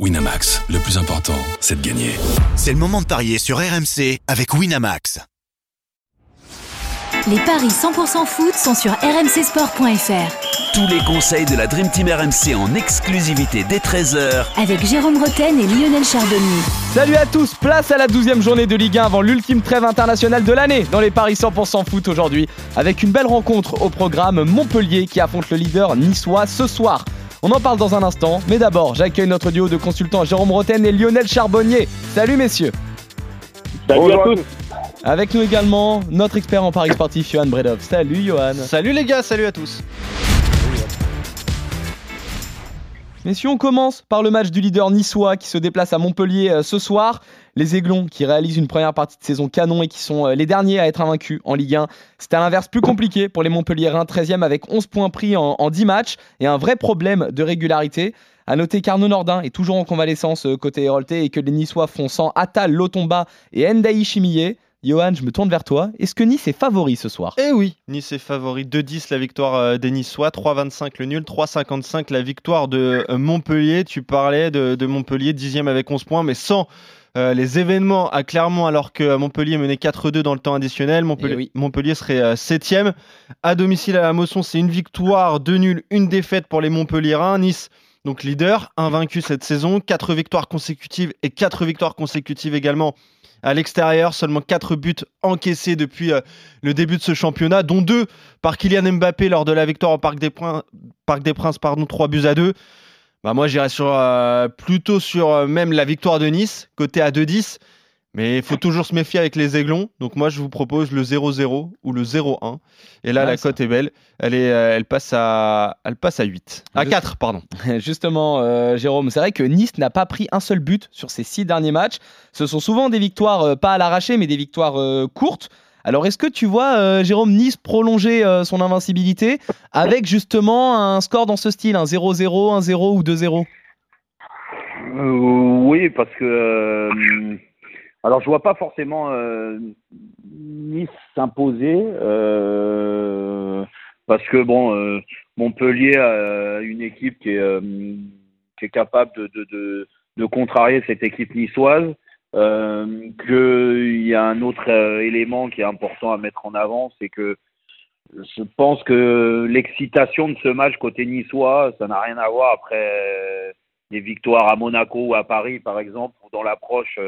Winamax, le plus important, c'est de gagner. C'est le moment de parier sur RMC avec Winamax. Les paris 100% foot sont sur rmcsport.fr. Tous les conseils de la Dream Team RMC en exclusivité dès 13h Avec Jérôme Roten et Lionel Charbonnier. Salut à tous, place à la 12e journée de Ligue 1 avant l'ultime trêve internationale de l'année dans les paris 100% foot aujourd'hui. Avec une belle rencontre au programme Montpellier qui affronte le leader niçois ce soir. On en parle dans un instant, mais d'abord, j'accueille notre duo de consultants Jérôme Roten et Lionel Charbonnier. Salut messieurs. Salut à tous. Avec nous également notre expert en paris sportif, Johan Bredov. Salut Johan. Salut les gars, salut à tous. Messieurs, on commence par le match du leader niçois qui se déplace à Montpellier euh, ce soir. Les Aiglons qui réalisent une première partie de saison canon et qui sont euh, les derniers à être invaincus en Ligue 1. C'est à l'inverse plus compliqué pour les Montpelliérains, 13e avec 11 points pris en, 10 matchs et un vrai problème de régularité. À noter qu'Arnaud Nordin est toujours en convalescence euh, côté Hérolté et que les Niçois font sans Atal, Lotomba et Ndaï Chimillé. Johan, je me tourne vers toi. Est-ce que Nice est favori ce soir? Eh oui, Nice est favori. 2-10 la victoire euh, des Niçois, 3-25 le nul, 3-55 la victoire de euh, Montpellier. Tu parlais de, Montpellier, dixième avec 11 points, mais sans euh, les événements à Clermont alors que Montpellier menait 4-2 dans le temps additionnel. Montpellier, eh Montpellier serait septième. À domicile à la Mosson, c'est une victoire, deux nuls, une défaite pour les Montpelliérains. Nice donc leader, invaincu cette saison, 4 victoires consécutives et 4 victoires consécutives également à l'extérieur, seulement 4 buts encaissés depuis euh, le début de ce championnat, dont 2 par Kylian Mbappé lors de la victoire au Parc des, Parc Princes, pardon, 3 buts à 2. Bah moi j'irais sur, euh, plutôt sur euh, même la victoire de Nice, côté à 2-10. Mais il faut toujours se méfier avec les aiglons. Donc moi, je vous propose le 0-0 ou le 0-1. Et là, la cote est belle. Elle, est, euh, elle, passe à, elle passe à 8. À 4, pardon. Justement, euh, Jérôme, c'est vrai que Nice n'a pas pris un seul but sur ses six derniers matchs. Ce sont souvent des victoires, euh, pas à l'arraché, mais des victoires courtes. Alors, est-ce que tu vois, Jérôme, Nice prolonger son invincibilité avec justement un score dans ce style, un 0-0, un 0 ou 2-0 Oui, parce que alors je vois pas forcément euh, Nice s'imposer euh, parce que bon euh, Montpellier a une équipe qui est, qui est capable de, de, de, contrarier cette équipe niçoise. Qu'il y a un autre élément qui est important à mettre en avant, c'est que je pense que l'excitation de ce match côté niçois, ça n'a rien à voir après les victoires à Monaco ou à Paris, par exemple, ou dans l'approche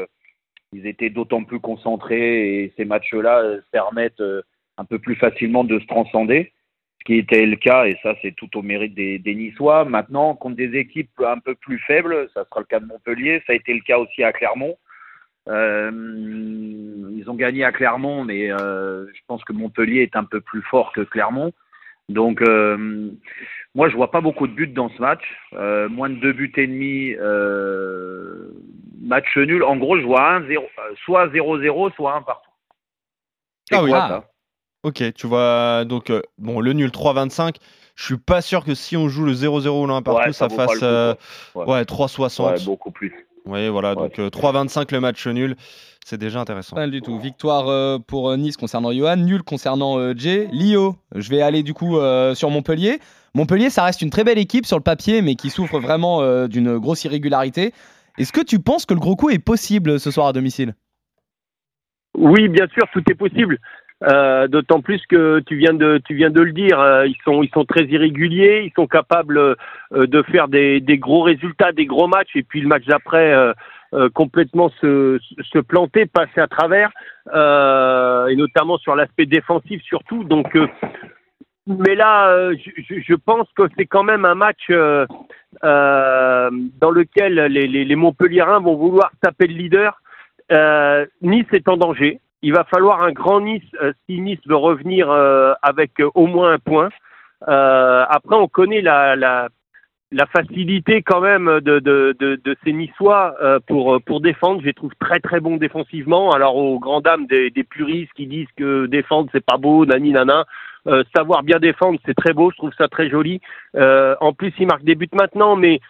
ils étaient d'autant plus concentrés et ces matchs-là euh, permettent euh, un peu plus facilement de se transcender, ce qui était le cas, et ça c'est tout au mérite des, Niçois. Maintenant, contre des équipes un peu plus faibles, ça sera le cas de Montpellier, ça a été le cas aussi à Clermont. Euh, ils ont gagné à Clermont, mais je pense que Montpellier est un peu plus fort que Clermont. Donc, moi, je vois pas beaucoup de buts dans ce match. moins de deux buts et demi, match nul. En gros, je vois un 0, euh, soit 0-0, soit 1 partout. Ah oui. Ah. Ok, tu vois donc euh, bon le nul 3-25. Je suis pas sûr que si on joue le 0-0 ou 1 partout, ça, fasse euh, ouais. 3-60. Ouais, beaucoup plus. Oui, voilà, donc 3-25 le match nul. C'est déjà intéressant. Pas du tout. Victoire pour Nice concernant Johan, nul concernant Jay. Lio, je vais aller du coup sur Montpellier. Montpellier, ça reste une très belle équipe sur le papier, mais qui souffre vraiment d'une grosse irrégularité. Est-ce que tu penses que le gros coup est possible ce soir à domicile? Oui, bien sûr, tout est possible. Euh, d'autant plus que tu viens de tu viens de le dire, euh, ils sont ils sont très irréguliers, ils sont capables euh, de faire des, gros résultats, des gros matchs, et puis le match d'après complètement se, planter, passer à travers, et notamment sur l'aspect défensif surtout. Donc mais là, euh, je, pense que c'est quand même un match euh, euh, dans lequel les, les, Montpelliérains vont vouloir taper le leader. Euh, nice est en danger. Il va falloir un grand Nice si Nice veut revenir avec au moins un point. après, on connaît la, facilité quand même de, ces Niçois pour, défendre. Je les trouve très très bons défensivement. Alors aux grandes dames des, des puristes qui disent que défendre c'est pas beau, nani nana. Euh, savoir bien défendre, c'est très beau, je trouve ça très joli. Euh, en plus, il marque des buts maintenant, mais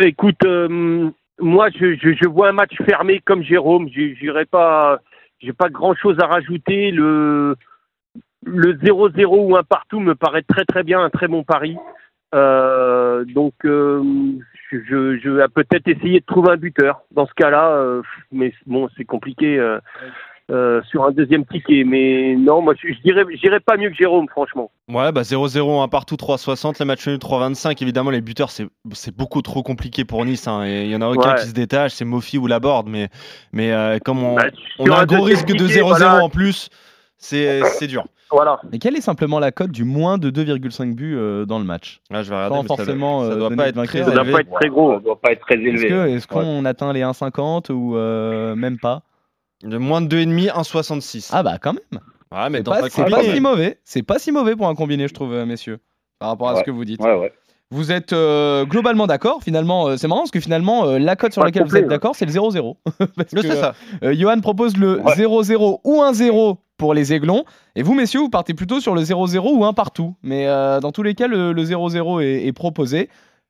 écoute, euh, moi, je, je, vois un match fermé comme Jérôme. J'irai pas, j'ai pas grand chose à rajouter. Le le 0-0 ou un partout me paraît très très bien, un très bon pari. donc, je, je, vais peut-être essayer de trouver un buteur. Dans ce cas-là, mais bon, c'est compliqué euh, sur un deuxième ticket. Mais non, moi, je, je dirais, je dirais pas mieux que Jérôme, franchement. Ouais, bah 0-0, un partout, 3-60, le match nul 3-25. Évidemment, les buteurs, c'est c'est beaucoup trop compliqué pour Nice. hein, et Il y en a aucun Ouais. qui se détache, c'est Mofi ou Laborde. Mais, mais euh, comme on, Bah, on a un gros risque de ticket, 0-0 voilà. en plus, c'est c'est dur. Voilà. Et quelle est simplement la cote du moins de 2,5 buts euh, dans le match? Là, je vais regarder. Sans ça doit- forcément, ça doit donner pas être très Ça doit pas être très gros. Ça doit pas être très Est-ce élevé. que- est-ce qu'on atteint les 1,50 ou euh, même pas? De moins de 2,5, 1,66. Ah bah quand même. ouais, mais C'est dans pas, c'est si mauvais. C'est pas si mauvais pour un combiné, je trouve, euh, messieurs, par rapport à ce que vous dites. Ouais, ouais. Vous êtes euh, globalement d'accord. Finalement, euh, c'est marrant parce que finalement, euh, la cote sur Pas laquelle vous êtes ouais. d'accord, c'est le 0-0. Parce Ouais, que, c'est ça. euh, Johan propose le Ouais. 0-0 ou 1-0 pour les Aiglons. Et vous, messieurs, vous partez plutôt sur le 0-0 ou 1 partout. Mais euh, dans tous les cas, le, le 0-0 est, est proposé.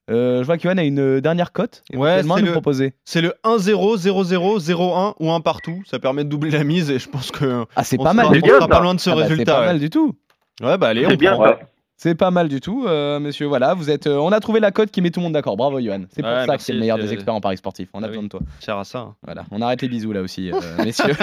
Euh, je vois que Johan a une dernière cote. Ouais, c'est le- proposer. C'est le 1-0, 0-0, 0-1 ou 1 partout. Ça permet de doubler la mise et je pense que. Ah, c'est pas sera- mal. on du bien, tout. sera pas loin de ce Ah bah, c'est résultat. pas ouais. mal du tout. Ouais, bah allez, C'est on bien, prend. Ouais. C'est pas mal du tout, euh, messieurs. Voilà, vous êtes. euh, on a trouvé la cote qui met tout le monde d'accord. Bravo, Johan. C'est pour Ouais, ça que c'est le meilleur des experts en paris sportif. On a Ah besoin oui. de toi. Cher à ça. hein. Voilà, on arrête les bisous là aussi, euh, messieurs.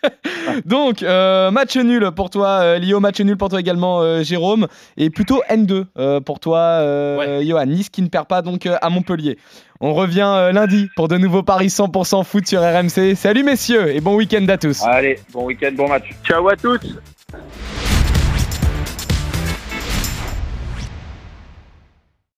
Donc, euh, match nul pour toi, euh, Lio. Match nul pour toi également, euh, Jérôme. Et plutôt N2 euh, pour toi, euh, Johan. Nice qui ne perd pas donc euh, à Montpellier. On revient euh, lundi pour de nouveaux paris 100% foot sur RMC. Salut messieurs et bon week-end à tous. Allez, bon week-end, bon match. Ciao à tous.